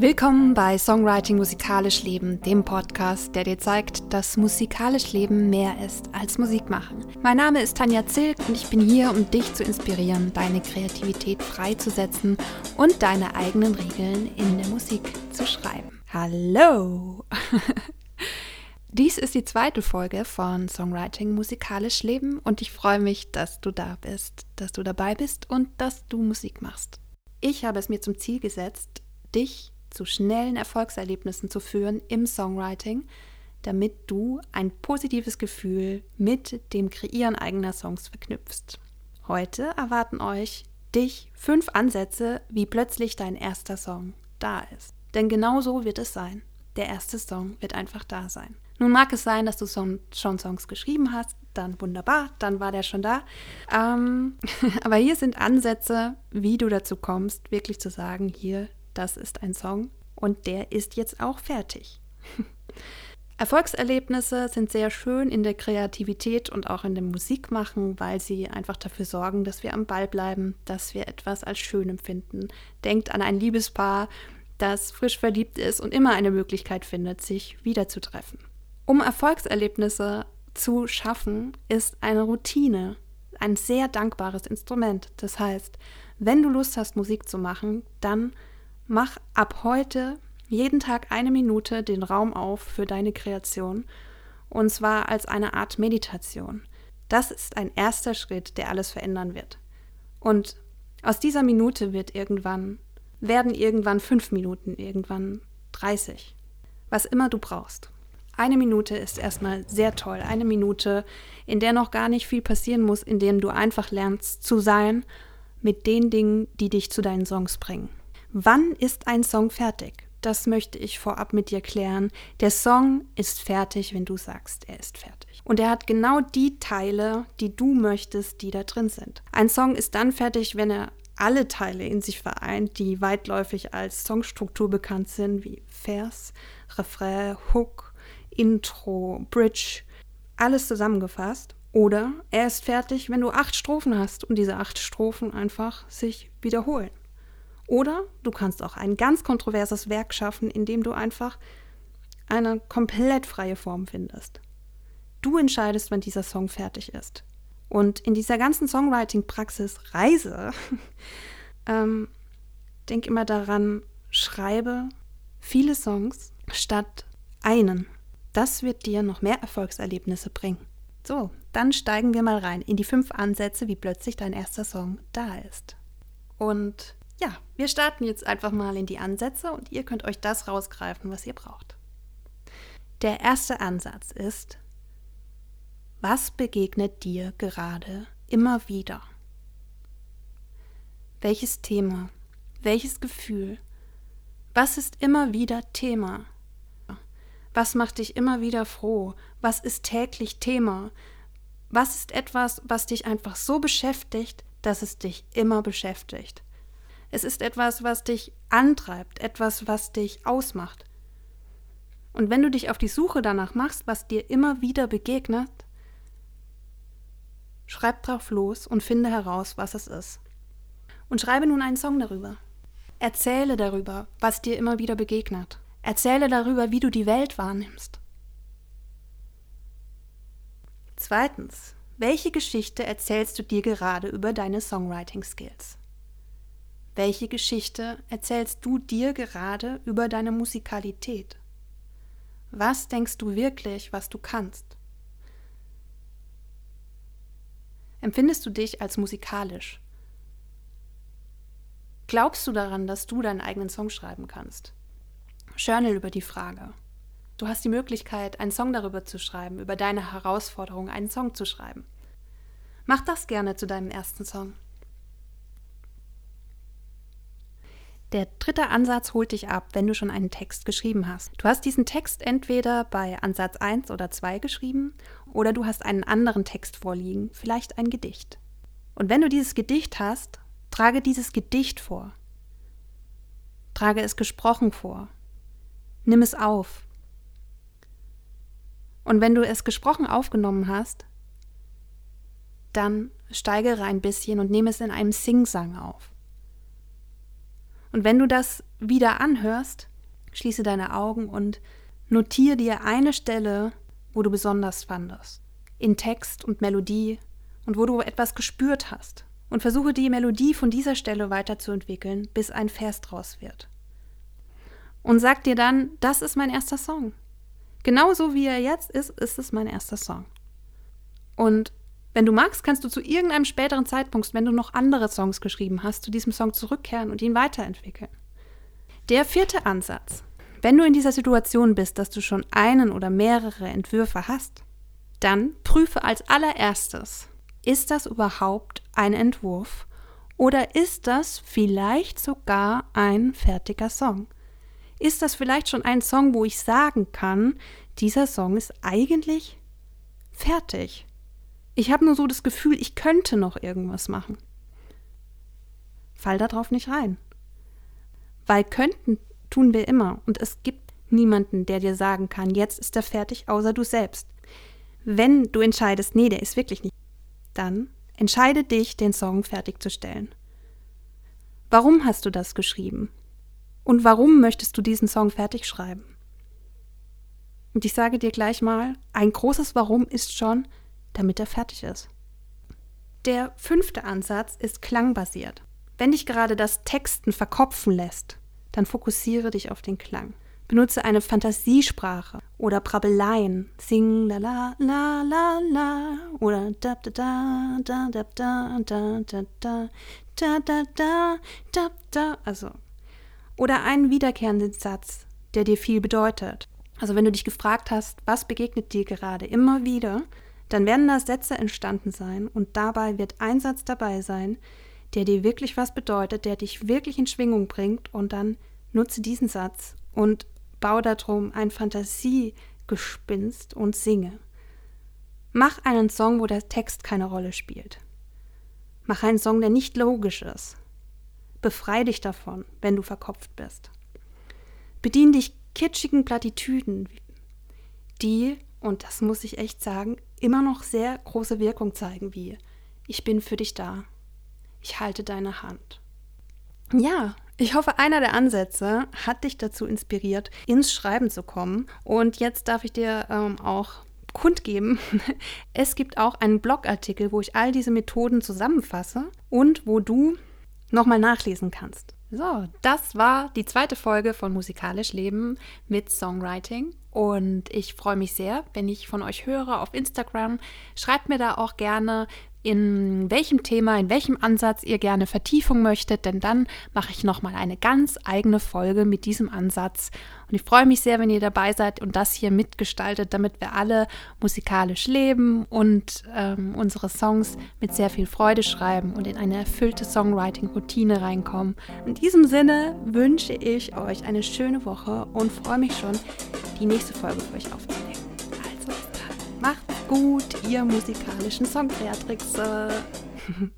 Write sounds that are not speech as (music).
Willkommen bei Songwriting Musikalisch Leben, dem Podcast, der dir zeigt, dass musikalisch Leben mehr ist als Musik machen. Mein Name ist Tanja Zilk und ich bin hier, um dich zu inspirieren, deine Kreativität freizusetzen und deine eigenen Regeln in der Musik zu schreiben. Hallo! (laughs) Dies ist die zweite Folge von Songwriting Musikalisch Leben und ich freue mich, dass du da bist, dass du dabei bist und dass du Musik machst. Ich habe es mir zum Ziel gesetzt, dich zu schnellen Erfolgserlebnissen zu führen im Songwriting, damit du ein positives Gefühl mit dem Kreieren eigener Songs verknüpfst. Heute erwarten euch dich fünf Ansätze, wie plötzlich dein erster Song da ist. Denn genau so wird es sein. Der erste Song wird einfach da sein. Nun mag es sein, dass du schon Songs geschrieben hast, dann wunderbar, dann war der schon da. Ähm, (laughs) aber hier sind Ansätze, wie du dazu kommst, wirklich zu sagen, hier, das ist ein Song und der ist jetzt auch fertig. (laughs) Erfolgserlebnisse sind sehr schön in der Kreativität und auch in dem Musikmachen, weil sie einfach dafür sorgen, dass wir am Ball bleiben, dass wir etwas als schön empfinden. Denkt an ein Liebespaar, das frisch verliebt ist und immer eine Möglichkeit findet, sich wiederzutreffen. Um Erfolgserlebnisse zu schaffen, ist eine Routine ein sehr dankbares Instrument. Das heißt, wenn du Lust hast, Musik zu machen, dann Mach ab heute jeden Tag eine Minute den Raum auf für deine Kreation und zwar als eine Art Meditation. Das ist ein erster Schritt, der alles verändern wird. Und aus dieser Minute wird irgendwann, werden irgendwann fünf Minuten, irgendwann 30. Was immer du brauchst. Eine Minute ist erstmal sehr toll. Eine Minute, in der noch gar nicht viel passieren muss, in der du einfach lernst zu sein mit den Dingen, die dich zu deinen Songs bringen. Wann ist ein Song fertig? Das möchte ich vorab mit dir klären. Der Song ist fertig, wenn du sagst, er ist fertig. Und er hat genau die Teile, die du möchtest, die da drin sind. Ein Song ist dann fertig, wenn er alle Teile in sich vereint, die weitläufig als Songstruktur bekannt sind, wie Vers, Refrain, Hook, Intro, Bridge, alles zusammengefasst. Oder er ist fertig, wenn du acht Strophen hast und diese acht Strophen einfach sich wiederholen. Oder du kannst auch ein ganz kontroverses Werk schaffen, indem du einfach eine komplett freie Form findest. Du entscheidest, wann dieser Song fertig ist. Und in dieser ganzen Songwriting-Praxis Reise, (laughs) ähm, denk immer daran, schreibe viele Songs statt einen. Das wird dir noch mehr Erfolgserlebnisse bringen. So, dann steigen wir mal rein in die fünf Ansätze, wie plötzlich dein erster Song da ist. Und ja, wir starten jetzt einfach mal in die Ansätze und ihr könnt euch das rausgreifen, was ihr braucht. Der erste Ansatz ist, was begegnet dir gerade immer wieder? Welches Thema? Welches Gefühl? Was ist immer wieder Thema? Was macht dich immer wieder froh? Was ist täglich Thema? Was ist etwas, was dich einfach so beschäftigt, dass es dich immer beschäftigt? Es ist etwas, was dich antreibt, etwas, was dich ausmacht. Und wenn du dich auf die Suche danach machst, was dir immer wieder begegnet, schreib drauf los und finde heraus, was es ist. Und schreibe nun einen Song darüber. Erzähle darüber, was dir immer wieder begegnet. Erzähle darüber, wie du die Welt wahrnimmst. Zweitens, welche Geschichte erzählst du dir gerade über deine Songwriting-Skills? Welche Geschichte erzählst du dir gerade über deine Musikalität? Was denkst du wirklich, was du kannst? Empfindest du dich als musikalisch? Glaubst du daran, dass du deinen eigenen Song schreiben kannst? Journal über die Frage. Du hast die Möglichkeit, einen Song darüber zu schreiben, über deine Herausforderung, einen Song zu schreiben. Mach das gerne zu deinem ersten Song. Der dritte Ansatz holt dich ab, wenn du schon einen Text geschrieben hast. Du hast diesen Text entweder bei Ansatz 1 oder 2 geschrieben oder du hast einen anderen Text vorliegen, vielleicht ein Gedicht. Und wenn du dieses Gedicht hast, trage dieses Gedicht vor. Trage es gesprochen vor. Nimm es auf. Und wenn du es gesprochen aufgenommen hast, dann steigere ein bisschen und nehme es in einem Singsang auf. Und wenn du das wieder anhörst, schließe deine Augen und notiere dir eine Stelle, wo du besonders fandest. In Text und Melodie und wo du etwas gespürt hast. Und versuche die Melodie von dieser Stelle weiterzuentwickeln, bis ein Vers draus wird. Und sag dir dann, das ist mein erster Song. Genauso wie er jetzt ist, ist es mein erster Song. Und wenn du magst, kannst du zu irgendeinem späteren Zeitpunkt, wenn du noch andere Songs geschrieben hast, zu diesem Song zurückkehren und ihn weiterentwickeln. Der vierte Ansatz. Wenn du in dieser Situation bist, dass du schon einen oder mehrere Entwürfe hast, dann prüfe als allererstes, ist das überhaupt ein Entwurf oder ist das vielleicht sogar ein fertiger Song? Ist das vielleicht schon ein Song, wo ich sagen kann, dieser Song ist eigentlich fertig? Ich habe nur so das Gefühl, ich könnte noch irgendwas machen. Fall darauf nicht rein. Weil könnten tun wir immer und es gibt niemanden, der dir sagen kann, jetzt ist er fertig, außer du selbst. Wenn du entscheidest, nee, der ist wirklich nicht, dann entscheide dich, den Song fertigzustellen. Warum hast du das geschrieben? Und warum möchtest du diesen Song fertig schreiben? Und ich sage dir gleich mal, ein großes Warum ist schon, damit er fertig ist. Der fünfte Ansatz ist klangbasiert. Wenn dich gerade das Texten verkopfen lässt, dann fokussiere dich auf den Klang. Benutze eine Fantasiesprache oder Brabbeleien. Sing la la la la la oder da da da da da da da da da da da da da da also oder einen wiederkehrenden Satz, der dir viel bedeutet. Also wenn du dich gefragt hast, was begegnet dir gerade immer wieder, dann werden da Sätze entstanden sein und dabei wird ein Satz dabei sein, der dir wirklich was bedeutet, der dich wirklich in Schwingung bringt und dann nutze diesen Satz und baue darum ein Fantasiegespinst und singe. Mach einen Song, wo der Text keine Rolle spielt. Mach einen Song, der nicht logisch ist. Befrei dich davon, wenn du verkopft bist. Bedien dich kitschigen Plattitüden, die, und das muss ich echt sagen, immer noch sehr große Wirkung zeigen, wie ich bin für dich da. Ich halte deine Hand. Ja, ich hoffe, einer der Ansätze hat dich dazu inspiriert, ins Schreiben zu kommen. Und jetzt darf ich dir ähm, auch kundgeben, (laughs) es gibt auch einen Blogartikel, wo ich all diese Methoden zusammenfasse und wo du nochmal nachlesen kannst. So, das war die zweite Folge von Musikalisch Leben mit Songwriting. Und ich freue mich sehr, wenn ich von euch höre auf Instagram. Schreibt mir da auch gerne, in welchem Thema, in welchem Ansatz ihr gerne Vertiefung möchtet, denn dann mache ich nochmal eine ganz eigene Folge mit diesem Ansatz. Und ich freue mich sehr, wenn ihr dabei seid und das hier mitgestaltet, damit wir alle musikalisch leben und ähm, unsere Songs mit sehr viel Freude schreiben und in eine erfüllte Songwriting-Routine reinkommen. In diesem Sinne wünsche ich euch eine schöne Woche und freue mich schon, die nächste Folge für euch aufzunehmen gut, ihr musikalischen Songbeatrixe. (laughs)